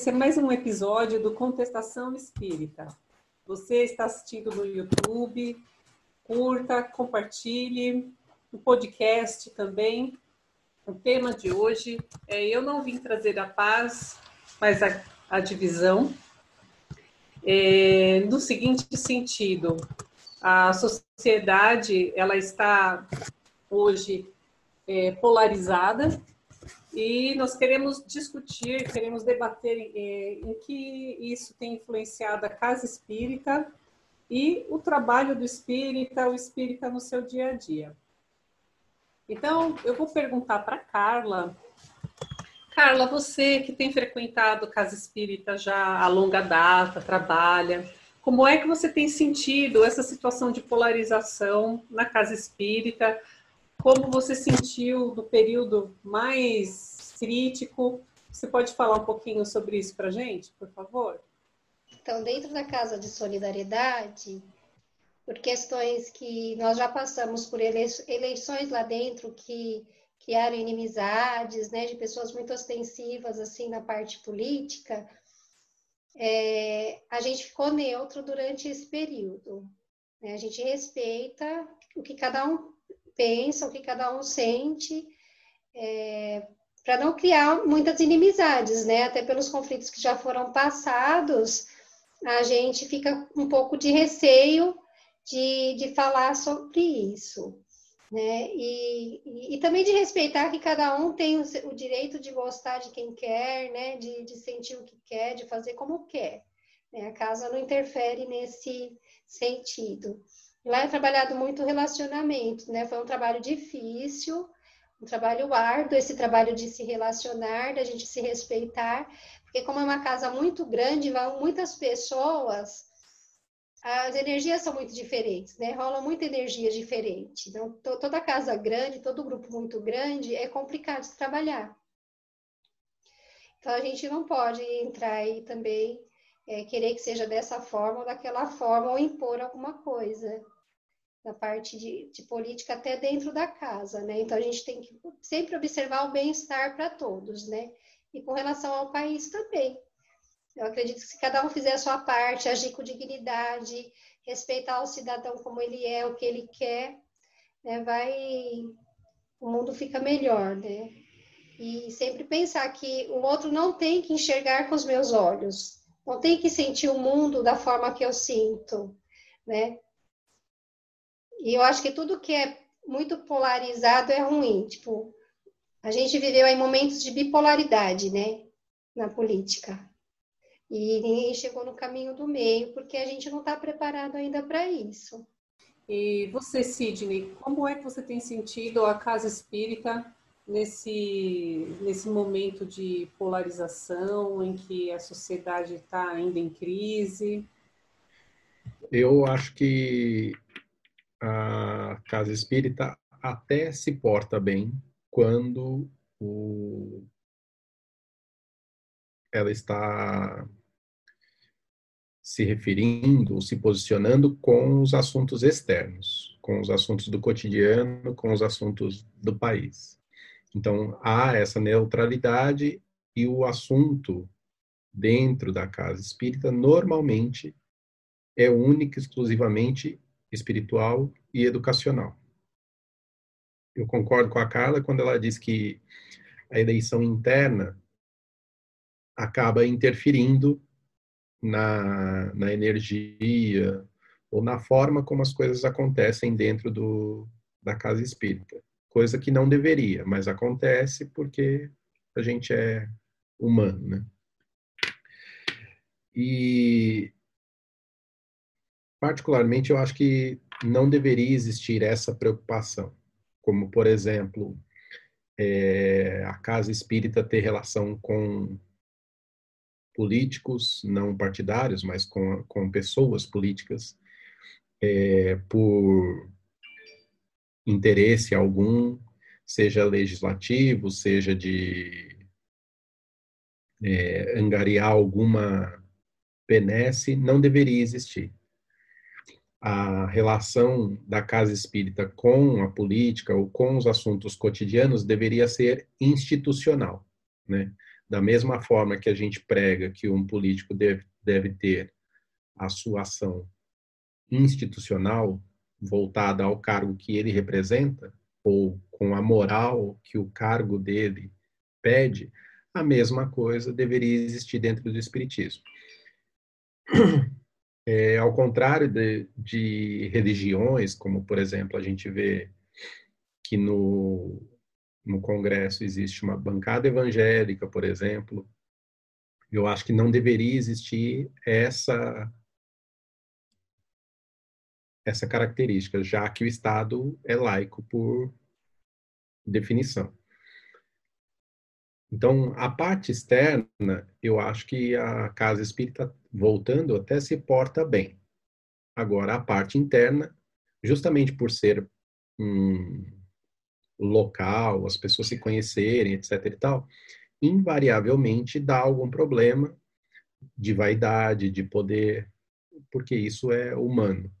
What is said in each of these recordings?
Esse é mais um episódio do Contestação Espírita. Você está assistindo no YouTube, curta, compartilhe, no podcast também. O tema de hoje é Eu não vim trazer a paz, mas a, a divisão. É, no seguinte sentido, a sociedade ela está hoje é, polarizada e nós queremos discutir, queremos debater é, em que isso tem influenciado a casa espírita e o trabalho do espírita, o espírita no seu dia a dia. Então, eu vou perguntar para Carla. Carla, você que tem frequentado casa espírita já a longa data, trabalha, como é que você tem sentido essa situação de polarização na casa espírita? Como você sentiu do período mais crítico? Você pode falar um pouquinho sobre isso para gente, por favor? Então, dentro da Casa de Solidariedade, por questões que nós já passamos por eleições lá dentro que criaram inimizades, né, de pessoas muito ostensivas assim na parte política, é, a gente ficou neutro durante esse período. Né? A gente respeita o que cada um pensa, o que cada um sente, é, para não criar muitas inimizades, né? Até pelos conflitos que já foram passados, a gente fica um pouco de receio de, de falar sobre isso. Né? E, e, e, também de respeitar que cada um tem o, o, direito de gostar de quem quer, né? De, de, sentir o que quer, de fazer como quer. Né? A casa não interfere nesse sentido. Lá é trabalhado muito relacionamento, né? Foi um trabalho difícil, um trabalho árduo, esse trabalho de se relacionar, da gente se respeitar, porque como é uma casa muito grande, vão muitas pessoas, as energias são muito diferentes, né? Rola muita energia diferente. Então, toda casa grande, todo grupo muito grande, é complicado de trabalhar. Então, a gente não pode entrar aí também é, querer que seja dessa forma ou daquela forma, ou impor alguma coisa na parte de, de, política até dentro da casa, né? Então a gente tem que sempre observar o bem-estar para todos, né? E com relação ao país também. Eu acredito que se cada um fizer a sua parte, agir com dignidade, respeitar o cidadão como ele é, o que ele quer, né? Vai, o mundo fica melhor, né? E sempre pensar que o outro não tem que enxergar com os meus olhos, não tem que sentir o mundo da forma que eu sinto, né? E eu acho que tudo que é muito polarizado é ruim. Tipo, a gente viveu aí momentos de bipolaridade, né? Na política. E ninguém chegou no caminho do meio, porque a gente não está preparado ainda para isso. E você, Sidney, como é que você tem sentido a casa espírita nesse, nesse momento de polarização em que a sociedade está ainda em crise? Eu acho que a casa espírita até se porta bem quando o, ela está se referindo, se posicionando com os assuntos externos, com os assuntos do cotidiano, com os assuntos do país. Então, há essa neutralidade e o assunto dentro da casa espírita normalmente é único exclusivamente espiritual e educacional. Eu concordo com a Carla quando ela diz que a eleição interna acaba interferindo na, na energia ou na forma como as coisas acontecem dentro do, da casa espírita. Coisa que não deveria, mas acontece porque a gente é humano, né? E particularmente, eu acho que não deveria existir essa preocupação, como, por exemplo, é, a casa espírita ter relação com políticos, não partidários, mas com, com pessoas políticas, é, por interesse algum, seja legislativo, seja de é, angariar alguma benesse, não deveria existir a relação da casa espírita com a política ou com os assuntos cotidianos deveria ser institucional. né? Da mesma forma que a gente prega que um político deve, deve ter a sua ação institucional voltada ao cargo que ele representa, ou com a moral que o cargo dele pede, a mesma coisa deveria existir dentro do Espiritismo. É, ao contrário de, de, religiões, como, por exemplo, a gente vê que no, no Congresso existe uma bancada evangélica, por exemplo, eu acho que não deveria existir essa essa característica, já que o Estado é laico por definição. Então, a parte externa, eu acho que a casa espírita, voltando, até se porta bem. Agora, a parte interna, justamente por ser um local, as pessoas se conhecerem, etc e tal, invariavelmente dá algum problema de vaidade, de poder, porque isso é humano.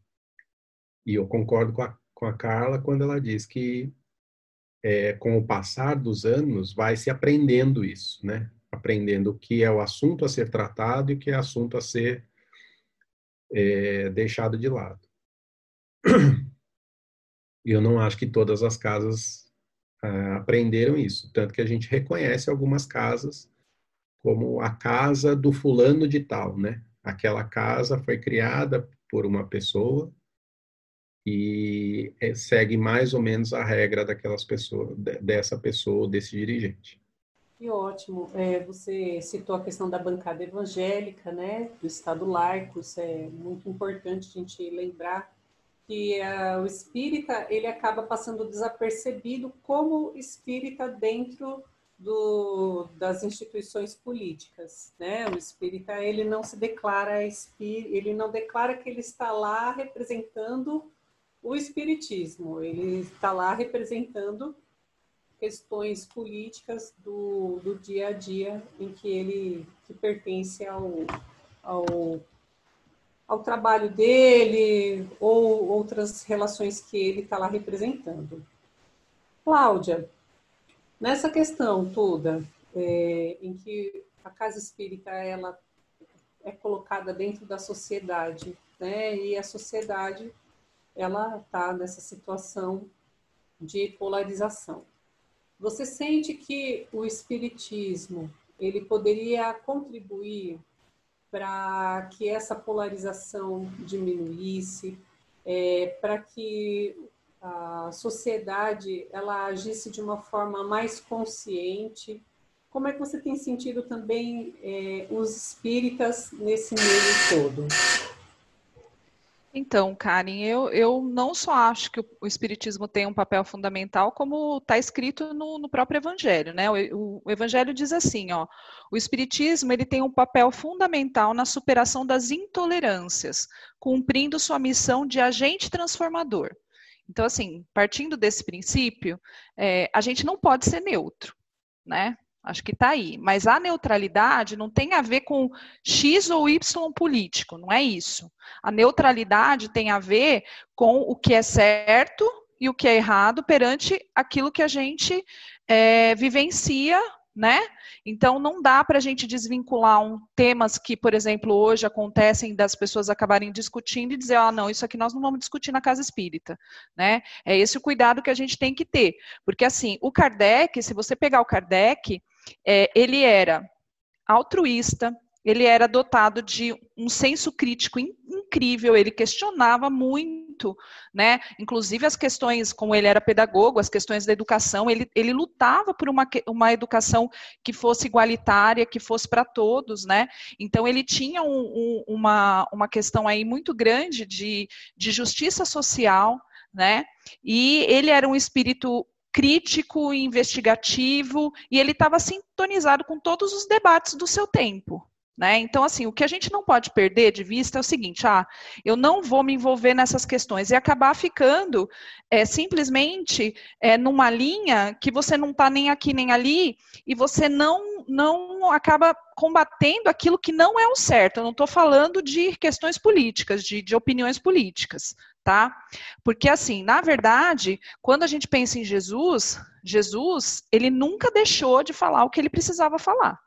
E eu concordo com a, com a Carla quando ela diz que é, com o passar dos anos, vai se aprendendo isso, né? Aprendendo o que é o assunto a ser tratado e o que é assunto a ser é, deixado de lado. E eu não acho que todas as casas ah, aprenderam isso, tanto que a gente reconhece algumas casas como a casa do fulano de tal, né? Aquela casa foi criada por uma pessoa e é, segue mais ou menos a regra daquelas pessoas, dessa pessoa, desse dirigente. Que ótimo. É, você citou a questão da bancada evangélica, né, do Estado laico. Isso é muito importante a gente lembrar que o espírita ele acaba passando desapercebido como espírita dentro do, das instituições políticas, né? O espírita ele não se declara espírita, ele não declara que ele está lá representando o Espiritismo. Ele está lá representando questões políticas do, do dia a dia em que ele que pertence ao, ao, ao trabalho dele ou outras relações que ele está lá representando. Cláudia, nessa questão toda, é, em que a casa espírita ela é colocada dentro da sociedade, né, e a sociedade ela está nessa situação de polarização. Você sente que o espiritismo ele poderia contribuir para que essa polarização diminuísse, é, para que a sociedade ela agisse de uma forma mais consciente. Como é que você tem sentido também é, os espíritas nesse meio todo? Então, Karen, eu, eu não só acho que o, Espiritismo tem um papel fundamental, como está escrito no, no, próprio Evangelho, né? O, o, Evangelho diz assim, ó, o Espiritismo ele tem um papel fundamental na superação das intolerâncias, cumprindo sua missão de agente transformador. Então, assim, partindo desse princípio, é, a gente não pode ser neutro, né? Acho que está aí. Mas a neutralidade não tem a ver com X ou Y político, não é isso. A neutralidade tem a ver com o que é certo e o que é errado perante aquilo que a gente é, vivencia né? Então não dá para a gente desvincular um, temas que, por exemplo, hoje acontecem das pessoas acabarem discutindo e dizer, ah, não, isso aqui nós não vamos discutir na casa espírita, né? É esse o cuidado que a gente tem que ter, porque assim, o Kardec, se você pegar o Kardec, é, ele era altruísta, ele era dotado de um senso crítico incrível, ele questionava muito, né? Inclusive as questões, como ele era pedagogo, as questões da educação, ele, ele lutava por uma, uma educação que fosse igualitária, que fosse para todos, né? Então ele tinha um, um, uma, uma questão aí muito grande de, de justiça social, né? E ele era um espírito crítico, investigativo, e ele estava sintonizado com todos os debates do seu tempo. Né? Então, assim, o que a gente não pode perder de vista é o seguinte: ah, eu não vou me envolver nessas questões e acabar ficando é, simplesmente é, numa linha que você não está nem aqui nem ali e você não, não acaba combatendo aquilo que não é o certo. Eu não estou falando de questões políticas, de, de opiniões políticas, tá? Porque assim, na verdade, quando a gente pensa em Jesus, Jesus, ele nunca deixou de falar o que ele precisava falar.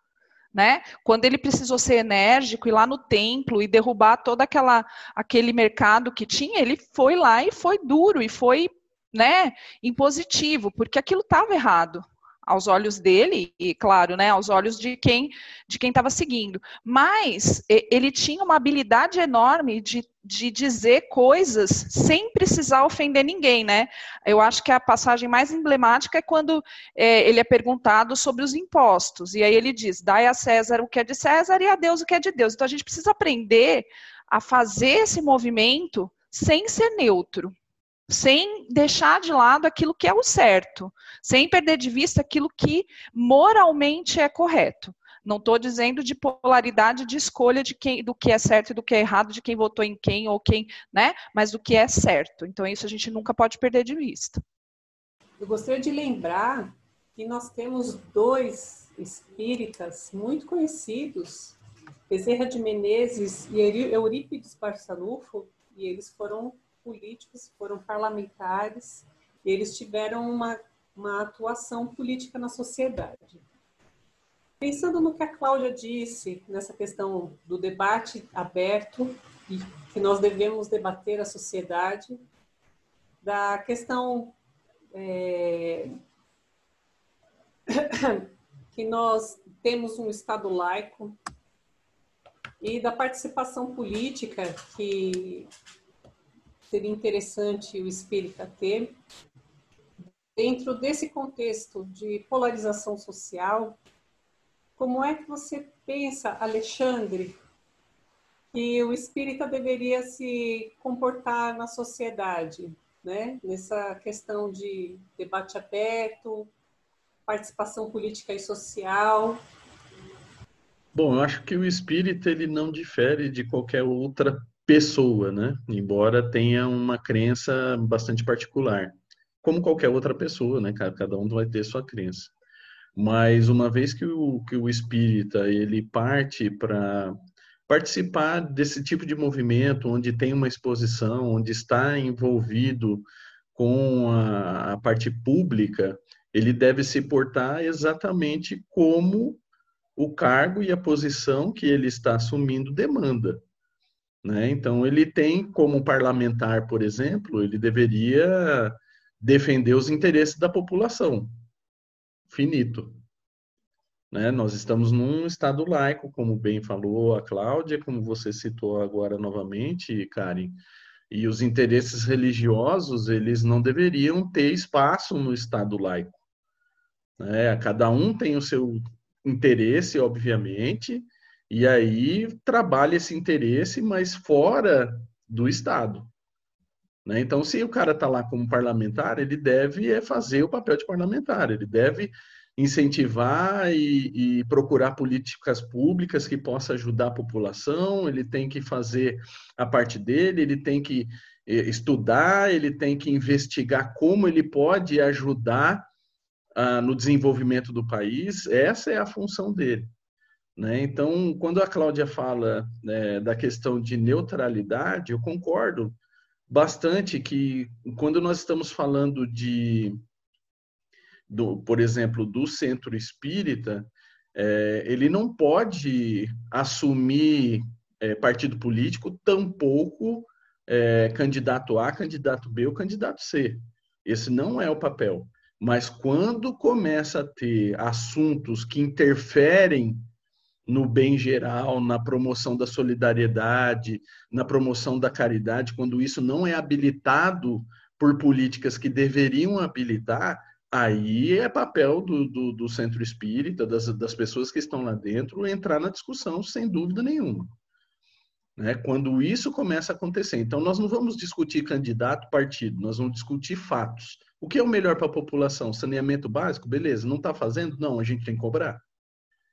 Né? Quando ele precisou ser enérgico, ir lá no templo e derrubar todo aquela, aquele mercado que tinha, ele foi lá e foi duro e foi né, impositivo, porque aquilo estava errado aos olhos dele e claro, né, aos olhos de quem de quem estava seguindo. Mas ele tinha uma habilidade enorme de, de dizer coisas sem precisar ofender ninguém, né? Eu acho que a passagem mais emblemática é quando é, ele é perguntado sobre os impostos e aí ele diz: "Dai a César o que é de César e a Deus o que é de Deus". Então a gente precisa aprender a fazer esse movimento sem ser neutro sem deixar de lado aquilo que é o certo, sem perder de vista aquilo que moralmente é correto. Não estou dizendo de polaridade de escolha de quem, do que é certo e do que é errado, de quem votou em quem ou quem, né? Mas do que é certo. Então isso a gente nunca pode perder de vista. Eu gostaria de lembrar que nós temos dois espíritas muito conhecidos, Bezerra de Menezes e Eurípides Barçanufo, e eles foram políticos, foram parlamentares, eles tiveram uma, uma atuação política na sociedade. Pensando no que a Cláudia disse, nessa questão do debate aberto, e que nós devemos debater a sociedade, da questão é, que nós temos um Estado laico e da participação política que seria interessante o espírita ter. Dentro desse contexto de polarização social, como é que você pensa, Alexandre, que o espírita deveria se comportar na sociedade, né? Nessa questão de debate aberto, participação política e social. Bom, eu acho que o espírita ele não difere de qualquer outra pessoa, né? Embora tenha uma crença bastante particular, como qualquer outra pessoa, né? Cada um vai ter sua crença. Mas uma vez que o, que o espírita ele parte para participar desse tipo de movimento, onde tem uma exposição, onde está envolvido com a, a parte pública, ele deve se portar exatamente como o cargo e a posição que ele está assumindo demanda. Né? Então, ele tem, como parlamentar, por exemplo, ele deveria defender os interesses da população. Finito. Né? Nós estamos num Estado laico, como bem falou a Cláudia, como você citou agora novamente, Karen, e os interesses religiosos, eles não deveriam ter espaço no Estado laico. Né? Cada um tem o seu interesse, obviamente, e aí trabalha esse interesse, mas fora do Estado. Né? Então, se o cara está lá como parlamentar, ele deve é, fazer o papel de parlamentar, ele deve incentivar e, e, procurar políticas públicas que possam ajudar a população, ele tem que fazer a parte dele, ele tem que é, estudar, ele tem que investigar como ele pode ajudar ah, no desenvolvimento do país, essa é a função dele. Né? Então, quando a Cláudia fala né, da questão de neutralidade, eu concordo bastante que quando nós estamos falando de, do, por exemplo, do centro espírita, é, ele não pode assumir é, partido político, tampouco é, candidato A, candidato B ou candidato C. Esse não é o papel. Mas quando começa a ter assuntos que interferem no bem geral, na promoção da solidariedade, na promoção da caridade, quando isso não é habilitado por políticas que deveriam habilitar, aí é papel do, do, do centro espírita, das, das pessoas que estão lá dentro, entrar na discussão sem dúvida nenhuma. Né? Quando isso começa a acontecer. Então, nós não vamos discutir candidato, partido, nós vamos discutir fatos. O que é o melhor para a população? Saneamento básico? Beleza. Não está fazendo? Não, a gente tem que cobrar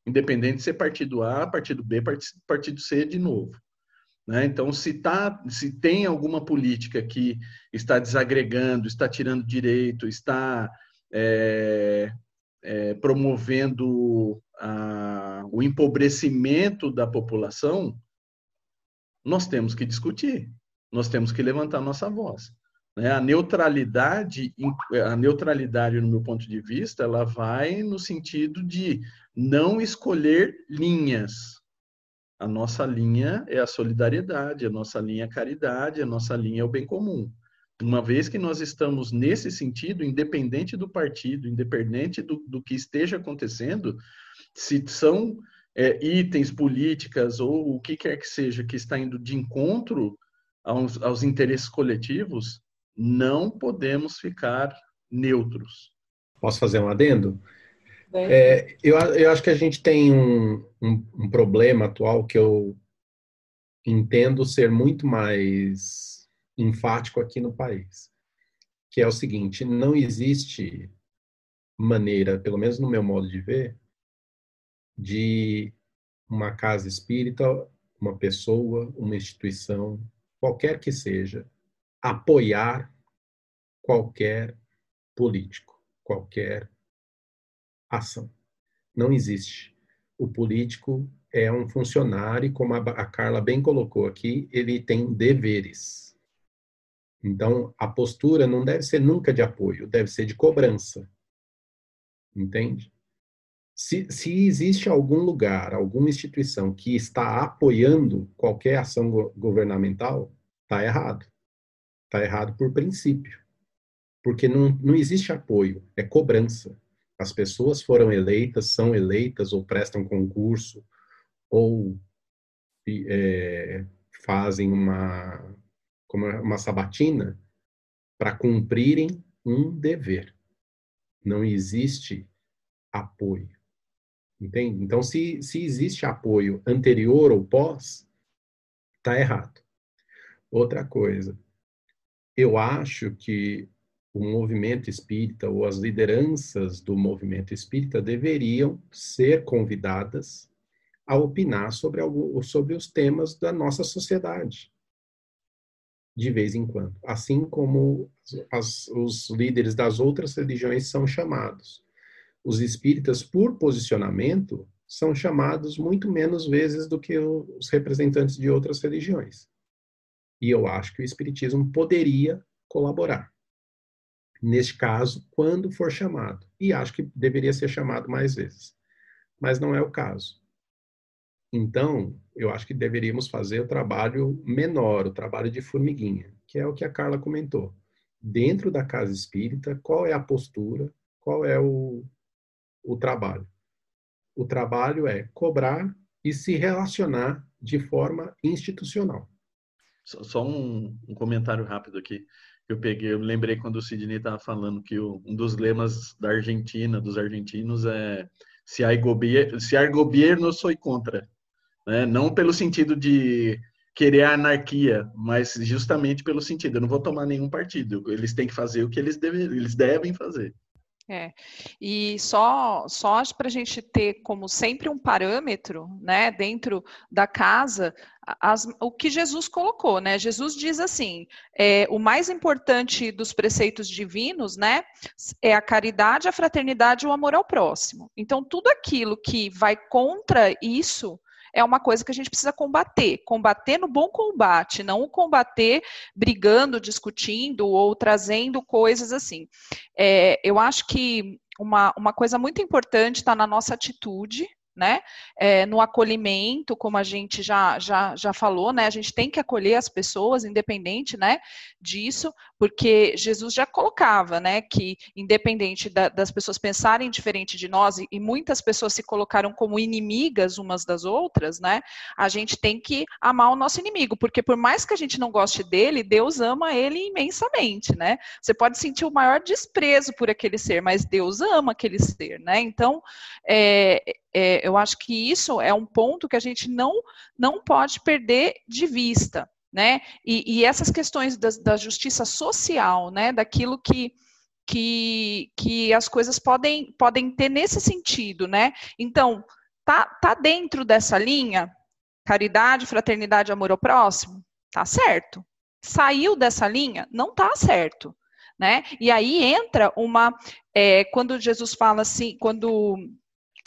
independente de ser partido A, partido B, partido C de novo. Né? Então, se, tá, se tem alguma política que está desagregando, está tirando direito, está é, é, promovendo a, o empobrecimento da população, nós temos que discutir. nós temos que levantar nossa voz. Né? A neutralidade, a neutralidade, no meu ponto de vista, ela vai no sentido de não escolher linhas. A nossa linha é a solidariedade, a nossa linha é a caridade, a nossa linha é o bem comum. Uma vez que nós estamos nesse sentido, independente do partido, independente do, do que esteja acontecendo, se são é, itens, políticas ou o que quer que seja que está indo de encontro aos, aos interesses coletivos, não podemos ficar neutros. Posso fazer um adendo? É, eu, eu acho que a gente tem um, um, um problema atual que eu entendo ser muito mais enfático aqui no país, que é o seguinte: não existe maneira, pelo menos no meu modo de ver, de uma casa espírita, uma pessoa, uma instituição, qualquer que seja, apoiar qualquer político, qualquer ação. Não existe. O político é um funcionário como a Carla bem colocou aqui, ele tem deveres. Então, a postura não deve ser nunca de apoio, deve ser de cobrança. Entende? Se, se existe algum lugar, alguma instituição que está apoiando qualquer ação go governamental, está errado. Está errado por princípio. Porque não, não existe apoio, é cobrança. As pessoas foram eleitas, são eleitas, ou prestam concurso, ou é, fazem uma, como uma sabatina para cumprirem um dever. Não existe apoio. Entende? Então, se, se existe apoio anterior ou pós, está errado. Outra coisa, eu acho que o movimento espírita ou as lideranças do movimento espírita deveriam ser convidadas a opinar sobre, algo, sobre os temas da nossa sociedade, de vez em quando, assim como as, os líderes das outras religiões são chamados. Os espíritas, por posicionamento, são chamados muito menos vezes do que os representantes de outras religiões. E eu acho que o Espiritismo poderia colaborar. Neste caso, quando for chamado. E acho que deveria ser chamado mais vezes. Mas não é o caso. Então, eu acho que deveríamos fazer o trabalho menor, o trabalho de formiguinha, que é o que a Carla comentou. Dentro da casa espírita, qual é a postura, qual é o, o trabalho? O trabalho é cobrar e se relacionar de forma institucional. Só um, um comentário rápido aqui. Eu peguei, eu lembrei quando o Sidney estava falando que o, um dos lemas da Argentina, dos argentinos, é se há governo, se há governo, sou contra. Né? Não pelo sentido de querer a anarquia, mas justamente pelo sentido, eu não vou tomar nenhum partido. Eles têm que fazer o que eles, deve, eles devem fazer. É, e só, só para a gente ter como sempre um parâmetro, né, dentro da casa, as, o que Jesus colocou, né? Jesus diz assim: é, o mais importante dos preceitos divinos, né, é a caridade, a fraternidade e o amor ao próximo. Então, tudo aquilo que vai contra isso é uma coisa que a gente precisa combater. Combater no bom combate, não combater brigando, discutindo ou trazendo coisas assim. É, eu acho que uma, uma coisa muito importante está na nossa atitude, né? É, no acolhimento, como a gente já, já, já falou, né? A gente tem que acolher as pessoas, independente, né? Disso, porque Jesus já colocava, né? Que independente da, das pessoas pensarem diferente de nós e, e, muitas pessoas se colocaram como inimigas umas das outras, né? A gente tem que amar o nosso inimigo, porque por mais que a gente não goste dele, Deus ama ele imensamente, né? Você pode sentir o maior desprezo por aquele ser, mas Deus ama aquele ser, né? Então, é, é, eu acho que isso é um ponto que a gente não, não pode perder de vista, né? E, e essas questões da, da, justiça social, né? Daquilo que, que, que as coisas podem, podem ter nesse sentido, né? Então, tá, tá dentro dessa linha, caridade, fraternidade, amor ao próximo, tá certo. Saiu dessa linha, não tá certo. Né? E aí entra uma. É, quando Jesus fala assim, quando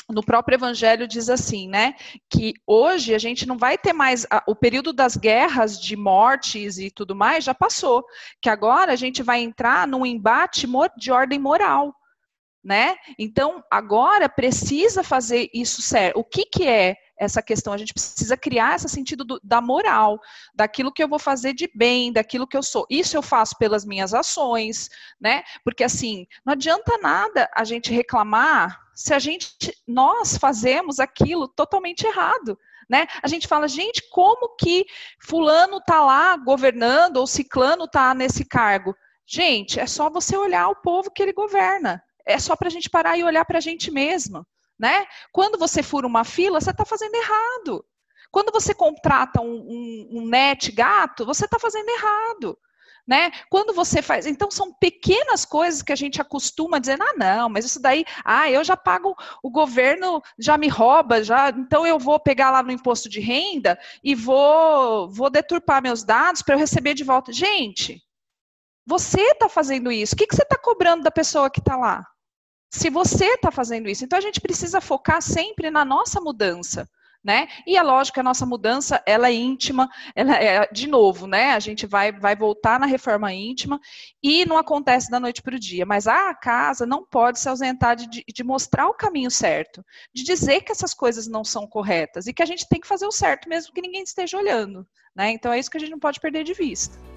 no próprio Evangelho diz assim, né, que hoje a gente não vai ter mais a, o período das guerras, de mortes e tudo mais já passou, que agora a gente vai entrar num embate de ordem moral, né? Então agora precisa fazer isso certo. O que que é essa questão. A gente precisa criar esse sentido do, da moral, daquilo que eu vou fazer de bem, daquilo que eu sou. Isso eu faço pelas minhas ações, né? Porque assim, não adianta nada a gente reclamar se a gente, nós fazemos aquilo totalmente errado. Né? A gente fala, gente, como que fulano está lá governando ou ciclano está nesse cargo? Gente, é só você olhar o povo que ele governa. É só para a gente parar e olhar para a gente mesmo né? Quando você fura uma fila, você está fazendo errado. Quando você contrata um, um, um net gato, você está fazendo errado. Né? Quando você faz, então são pequenas coisas que a gente acostuma dizer, ah, não, mas isso daí, ah, eu já pago, o governo já me rouba, já, então eu vou pegar lá no imposto de renda e vou, vou deturpar meus dados para eu receber de volta. Gente, você está fazendo isso, o que, que você está cobrando da pessoa que está lá? se você está fazendo isso. Então a gente precisa focar sempre na nossa mudança. Né? E é lógico que a nossa mudança ela é íntima, ela é, de novo, né? A gente vai, vai voltar na reforma íntima e não acontece da noite para o dia. Mas a casa não pode se ausentar de, de mostrar o caminho certo, de dizer que essas coisas não são corretas e que a gente tem que fazer o certo mesmo que ninguém esteja olhando. Né? Então é isso que a gente não pode perder de vista.